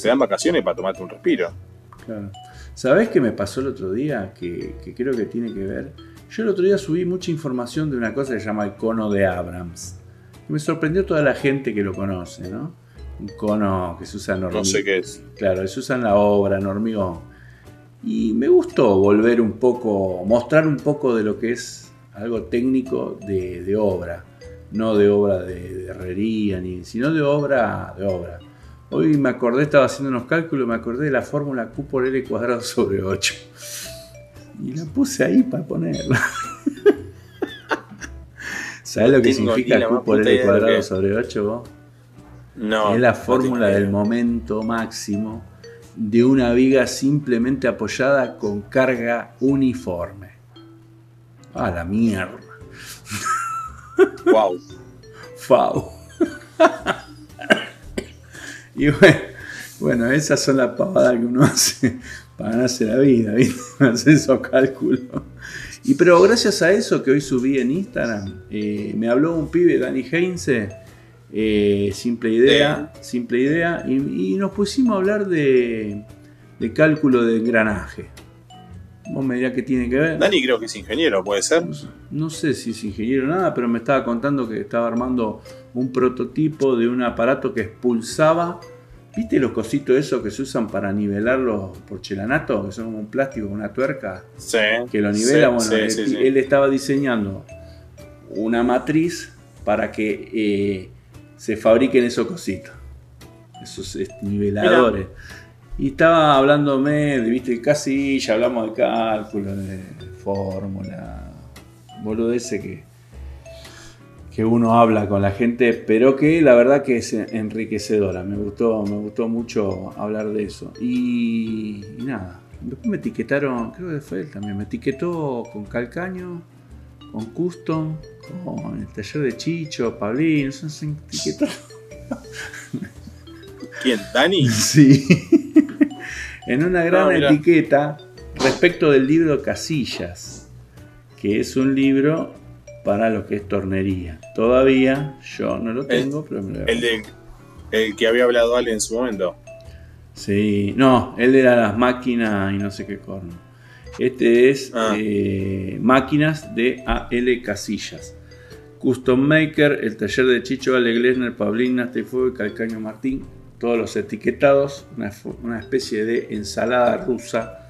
te dan vacaciones para tomarte un respiro. Claro. ¿Sabés qué me pasó el otro día? Que, que creo que tiene que ver. Yo el otro día subí mucha información de una cosa que se llama el cono de Abrams. Me sorprendió toda la gente que lo conoce, ¿no? Un cono que se usa en No hormigón. sé qué es. Claro, se usa en la obra, en hormigón. Y me gustó volver un poco, mostrar un poco de lo que es algo técnico de, de obra. No de obra de, de herrería, ni, sino de obra de obra. Hoy me acordé, estaba haciendo unos cálculos, me acordé de la fórmula Q por L cuadrado sobre 8. Y la puse ahí para ponerla. ¿Sabes No lo que significa Q por L cuadrado que sobre 8 vos? No. es la fórmula del momento máximo de una viga simplemente apoyada con carga uniforme. A la mierda. Wow. Fau. y bueno, bueno, esas son las pavadas que uno hace para ganarse la vida, ¿viste? Hacer esos cálculos. Y pero gracias a eso que hoy subí en Instagram, eh, me habló un pibe, Dani Heinze, eh, simple idea, simple idea, y, y nos pusimos a hablar de, de cálculo de engranaje. Vos me dirás qué tiene que ver. Dani creo que es ingeniero, puede ser. No sé si es ingeniero o nada, pero me estaba contando que estaba armando un prototipo de un aparato que expulsaba. ¿Viste los cositos esos que se usan para nivelar los porcelanatos? Que son como un plástico con una tuerca Sí. que lo nivela. Sí, bueno, sí, él, él estaba diseñando una matriz para que eh, se fabriquen esos cositos, esos eh, niveladores. Y estaba hablándome de, viste, casi ya hablamos de cálculo, de fórmula, ese que, que uno habla con la gente, pero que la verdad que es enriquecedora. Me gustó, me gustó mucho hablar de eso. Y, y nada, después me etiquetaron, creo que fue él también, me etiquetó con Calcaño, con Custom, con el taller de Chicho, Pablín, se etiquetó. ¿Quién? ¿Dani? Sí. En una gran Ah, etiqueta respecto del libro Casillas, que es un libro para lo que es tornería. Todavía yo no lo tengo, pero me lo El, de, el que había hablado Ale en su momento. Sí, no, él era las máquinas y no sé qué corno. Este es Ah. eh, máquinas de AL Casillas. Custom Maker, el taller de Chicho, Ale Glesner, Pablín, Fuego y Calcaño Martín. Todos los etiquetados, una, una especie de ensalada rusa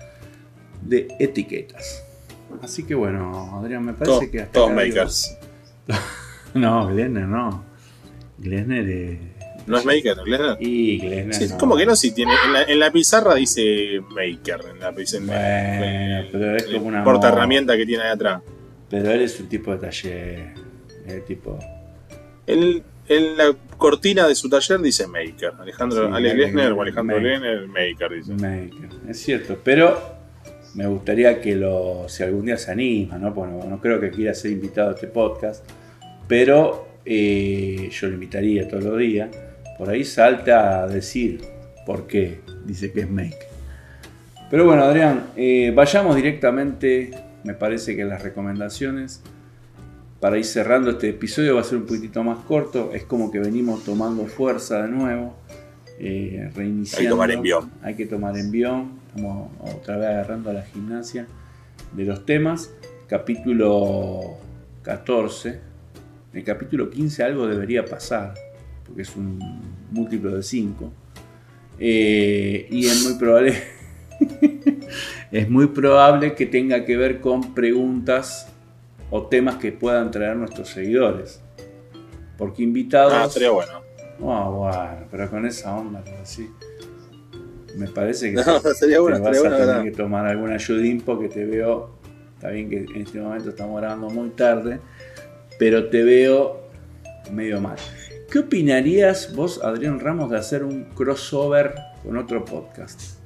de etiquetas. Así que bueno, Adrián, me parece Todo- que hasta todos makers. No, Glesner no. Glesner es. ¿No es maker? ¿no? Y Glesner. Sí, no. como que no, si tiene. En la, en la pizarra dice maker. En la pizarra. Bueno, pero es como una porta herramienta que tiene ahí atrás. Pero él es un tipo de taller. Es tipo. En, en la cortina de su taller dice maker. Alejandro Sí, o Alejandro Maker. Maker, dice. maker. Es cierto, pero me gustaría que lo. Si algún día se anima, ¿no? Porque no, creo que quiera ser invitado a este podcast. Pero eh, yo lo invitaría todos los días, por ahí salta a decir por qué dice que es make. Pero bueno, Adrián, eh, vayamos directamente, me parece que las recomendaciones, para ir cerrando este episodio va a ser un poquitito más corto, es como que venimos tomando fuerza de nuevo, eh, reiniciando. Hay que tomar envión. Hay que tomar envión, estamos otra vez agarrando a la gimnasia de los temas. Capítulo 14, el capítulo 15 algo debería pasar, porque es un múltiplo de 5. Eh, y es muy probable. es muy probable que tenga que ver con preguntas o temas que puedan traer nuestros seguidores. Porque invitados. Ah, sería bueno. No, bueno, pero con esa onda, así. Me parece que No, sería bueno, te vas sería a bueno, tener que tomar alguna ayudín porque te veo. Está bien que en este momento estamos grabando muy tarde, pero te veo medio mal. ¿Qué opinarías vos, Adrián Ramos, de hacer un crossover con otro podcast?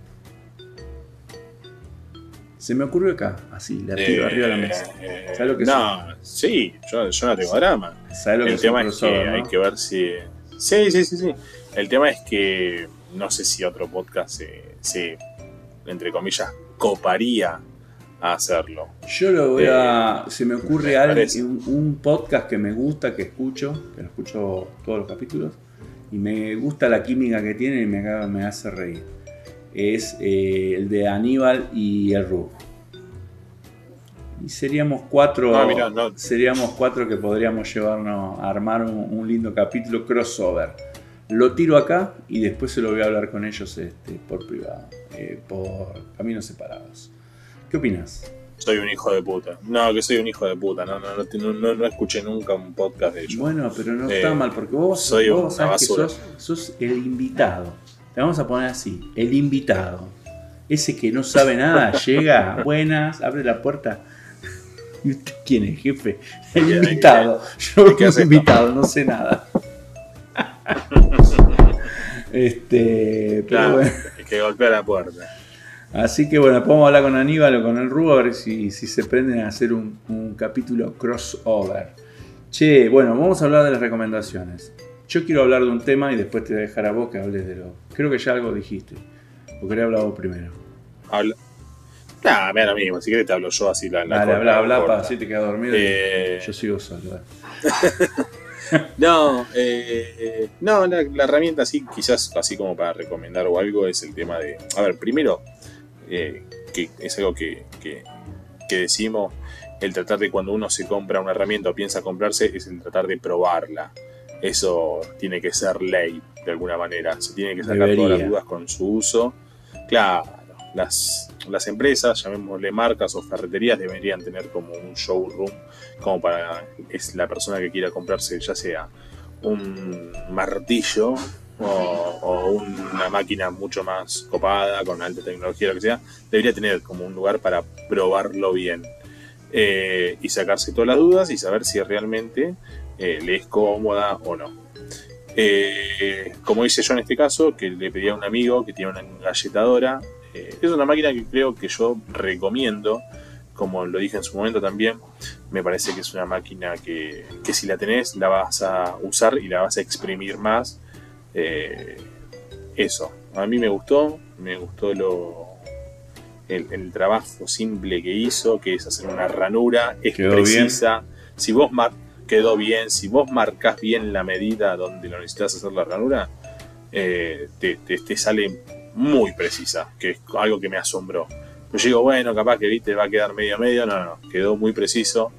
Se me ocurrió acá, así, la tiro Eh, arriba de la mesa. eh, ¿Sabes lo que no, sí, yo, yo no tengo drama. ¿Sabes lo que El tema es que hay que ver si. Sí, sí, sí, sí. El tema es que no sé si otro podcast se, se, entre comillas, coparía a hacerlo. Yo lo voy a. Se me ocurre me algo, un, un podcast que me gusta, que escucho, que lo escucho todos los capítulos, y me gusta la química que tiene y me, me hace reír. Es eh, el de Aníbal y el Rub. Y seríamos cuatro. Ah, mirá, no. Seríamos cuatro que podríamos llevarnos a armar un, un lindo capítulo crossover. Lo tiro acá y después se lo voy a hablar con ellos este, por privado, eh, por caminos separados. ¿Qué opinas? Soy un hijo de puta. No, que soy un hijo de puta. No, no, no, no, no escuché nunca un podcast de ellos. Bueno, pero no Eh, está mal, porque vos, soy vos sabés que sos el invitado. Te vamos a poner así, el invitado. Ese que no sabe nada, llega, buenas, abre la puerta. ¿Y usted quién es, jefe? El ¿Qué- invitado. Yo soy esto? invitado, no sé nada. Este, pero Claro, bueno. el que golpea la puerta. Así que bueno, podemos hablar con Aníbal o con el Rubo a ver si, si se prenden a hacer un, un capítulo crossover. Che, bueno, vamos a hablar de las recomendaciones. Yo quiero hablar de un tema y después te voy a dejar a vos que hables de lo. Creo que ya algo dijiste. O quería hablar vos primero. Habla. Nah, me da lo mismo. Si querés te hablo yo así la, la Dale, corta, habla, la habla para así te quedas dormido. Eh, Yo sigo solo. No, eh, eh, no, la, la herramienta así, quizás así como para recomendar o algo, es el tema de. A ver, primero, eh, que es algo que, que- que decimos, el tratar de cuando uno se compra una herramienta o piensa comprarse, es el tratar de probarla. Eso tiene que ser ley, de alguna manera. Se tiene que sacar todas las dudas con su uso. Claro, las, las empresas, llamémosle marcas o ferreterías, deberían tener como un showroom como para es la persona que quiera comprarse ya sea un martillo o, o una máquina mucho más copada con alta tecnología lo que sea debería tener como un lugar para probarlo bien eh, y sacarse todas las dudas y saber si realmente eh, le es cómoda o no Eh, como hice yo en este caso que le pedí a un amigo que tiene una galletadora eh, es una máquina que creo que yo recomiendo como lo dije en su momento también, me parece que es una máquina que, que si la tenés la vas a usar y la vas a exprimir más. Eh, eso, a mí me gustó, me gustó lo, el, el trabajo simple que hizo, que es hacer una ranura, es Quedó precisa. Si vos quedó bien, si vos marcas bien la medida donde lo necesitas hacer la ranura, eh, te, te- te sale muy precisa, que es algo que me asombró. Yo digo, bueno, capaz que viste, va a quedar medio a medio. No, no, quedó muy preciso.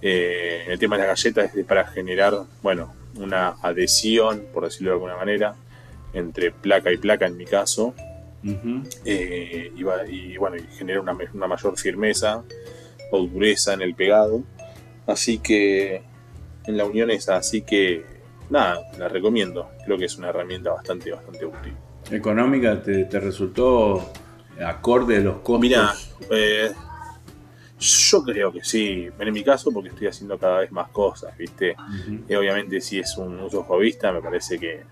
Eh, el tema de las galletas es para generar, bueno, una adhesión, por decirlo de alguna manera, entre placa y placa en mi caso. Eh, y, va- y, bueno, y genera una, una mayor firmeza o dureza en el pegado. Así que en la unión esa, así que nada, la recomiendo. Creo que es una herramienta bastante, bastante útil. ¿Económica te, te resultó acorde de los costos? Mira, eh, yo creo que sí. En mi caso, porque estoy haciendo cada vez más cosas, ¿viste? Y obviamente, si es un uso jovista, me parece que,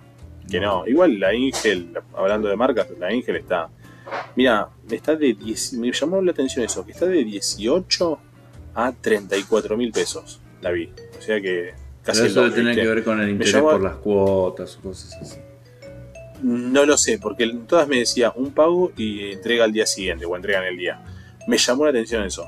que no. Igual la Ingel, hablando de marcas, la Ingel está. Mira, está de 10, me llamó la atención eso, que está de 18 a 34 mil pesos. La vi. O sea que casi Pero eso debe tener que ver con el interés por las cuotas o cosas así. No lo sé, porque todas me decía un pago y entrega al día siguiente o entrega en el día. Me llamó la atención eso.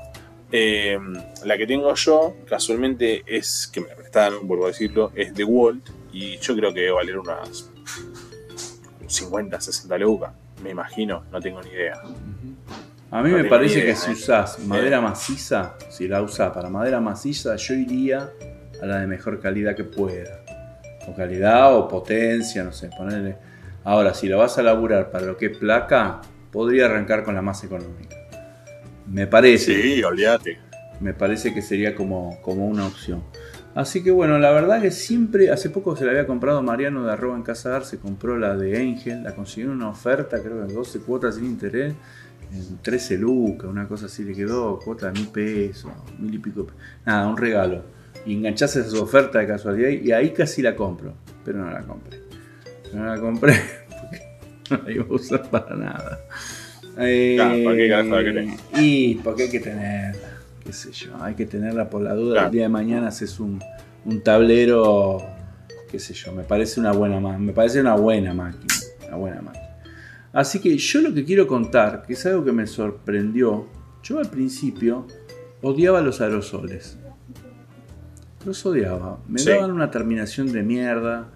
Eh, la que tengo yo, casualmente, es que me la prestaron, vuelvo a decirlo, es de Walt y yo creo que debe valer unas 50, 60 lucas. Me imagino, no tengo ni idea. A mí me parece que si usás madera maciza, si la usás para madera maciza, yo iría a la de mejor calidad que pueda. O calidad o potencia, no sé, ponerle. Ahora, si lo vas a laburar para lo que es placa, podría arrancar con la más económica. Me parece. Sí, olvídate. me parece que sería como, como una opción. Así que bueno, la verdad que siempre, hace poco se la había comprado Mariano de Arroba en Casa Dar, se compró la de Angel, la consiguió en una oferta, creo que 12 cuotas sin interés, en 13 lucas, una cosa así le quedó, cuota de mil pesos, mil y pico, nada, un regalo. Y enganchás esa oferta de casualidad y ahí casi la compro, pero no la compré. No la compré porque no la iba a usar para nada. Eh, Claro, ¿para qué carajo la querés? y porque hay que tenerla, qué sé yo, hay que tenerla por la duda. Claro. El día de mañana haces un, un tablero, qué sé yo, me parece una buena me parece una buena máquina, una buena máquina. Así que yo lo que quiero contar, que es algo que me sorprendió, yo al principio odiaba los aerosoles. Los odiaba, me Sí. daban una terminación de mierda.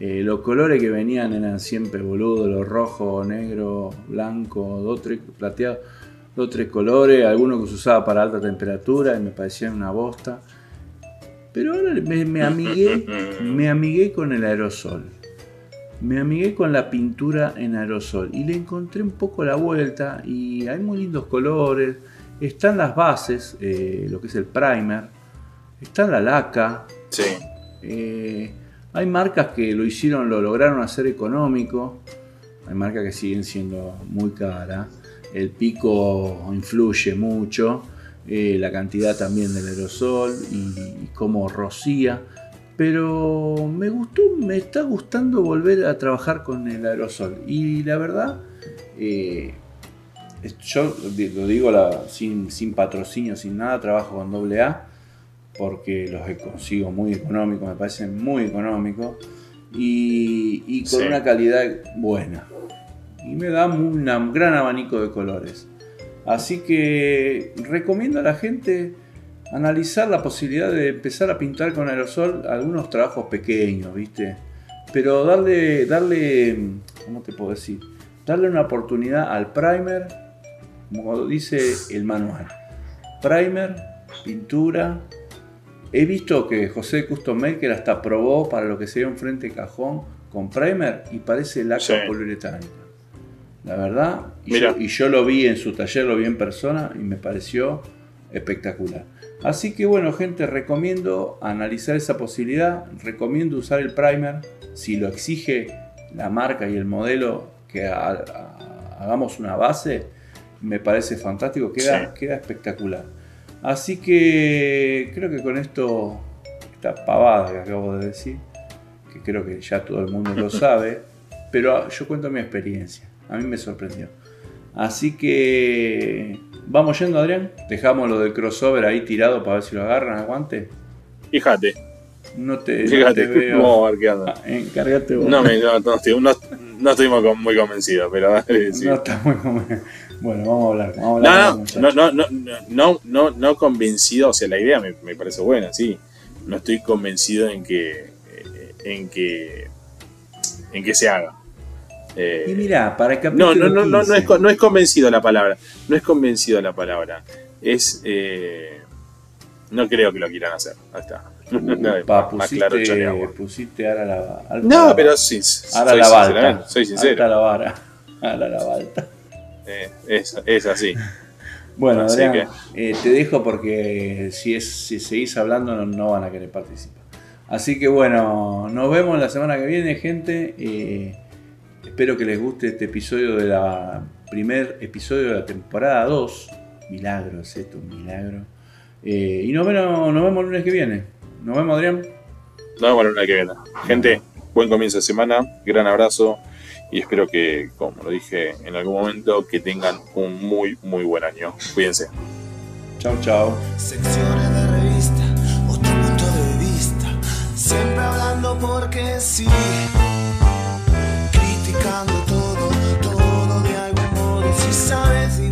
eh, los colores que venían eran siempre boludos, los rojo, negro, blanco, dos, tres plateados, dos, tres colores, algunos que se usaba para alta temperatura y me parecían una bosta. Pero ahora me, me amigué, me amigué con el aerosol. Me amigué con la pintura en aerosol y le encontré un poco la vuelta y hay muy lindos colores. Están las bases, eh, lo que es el primer, está la laca, Sí. eh, hay marcas que lo hicieron, lo lograron hacer económico. Hay marcas que siguen siendo muy caras. El pico influye mucho. eh, la cantidad también del aerosol y, y cómo rocía. Pero me gustó, me está gustando volver a trabajar con el aerosol. Y la verdad, eh, yo lo digo la- sin, sin patrocinio, sin nada, trabajo con AA porque los consigo muy económicos, me parecen muy económicos y, y con Sí. una calidad buena. Y me da un gran abanico de colores. Así que recomiendo a la gente analizar la posibilidad de empezar a pintar con aerosol algunos trabajos pequeños, ¿viste? Pero darle, darle, ¿cómo te puedo decir? Darle una oportunidad al primer, como dice el manual. Primer, pintura, He visto que José Custom Maker hasta probó para lo que sería un frente cajón con primer y parece laca Sí. poliuretánica. La verdad, y yo, y yo lo vi en su taller, lo vi en persona y me pareció espectacular. Así que bueno, gente, recomiendo analizar esa posibilidad, recomiendo usar el primer si lo exige la marca y el modelo que ha- ha- hagamos una base, me parece fantástico, queda, Sí. queda espectacular. Así que creo que con esto, esta pavada que acabo de decir, que creo que ya todo el mundo lo sabe, pero yo cuento mi experiencia, a mí me sorprendió. Así que vamos yendo, Adrián, dejamos lo del crossover ahí tirado para ver si lo agarran, aguante. Fíjate, No te, no fíjate. te veo. Vamos a ver qué anda. Ah, Encárgate vos. No, me, no, no estoy, no, no estoy muy, con- muy convencido, pero dale, sí. No está muy como- Bueno, vamos a hablar. Vamos a hablar No, no, no, no, no, no, no, no convencido, o sea, la idea me, me parece buena, sí. No estoy convencido en que, eh, en que, en que se haga. Eh, Y mira, para no, capítulo no, no, no, no 15, es, no es convencido la palabra. No es convencido la palabra. Es, eh, no creo que lo quieran hacer. Ahí está. Upa, Más claro, pusiste, pusiste ahora la alta No, la- pero sí, ahora soy, la balta. soy Alta sincero. la vara. Ahora la balta. Eh, es, es así. Bueno, Así Adrián, eh, te dejo porque si, es, si seguís hablando no, no van a querer participar. Así que bueno, nos vemos la semana que viene, gente. Eh, espero que les guste este episodio de la primer episodio de la temporada 2. Milagro, es esto, un milagro. Eh, y nos vemos, nos vemos el lunes que viene. Nos vemos, Adrián. Nos vemos la luna que viene. Gente, buen comienzo de semana, gran abrazo y espero que, como lo dije en algún momento, que tengan un muy, muy buen año. Cuídense. Chau, chau. Secciones de revista, otro punto de vista. Siempre hablando porque sí, explicando todo, todo de algún modo, si sabes.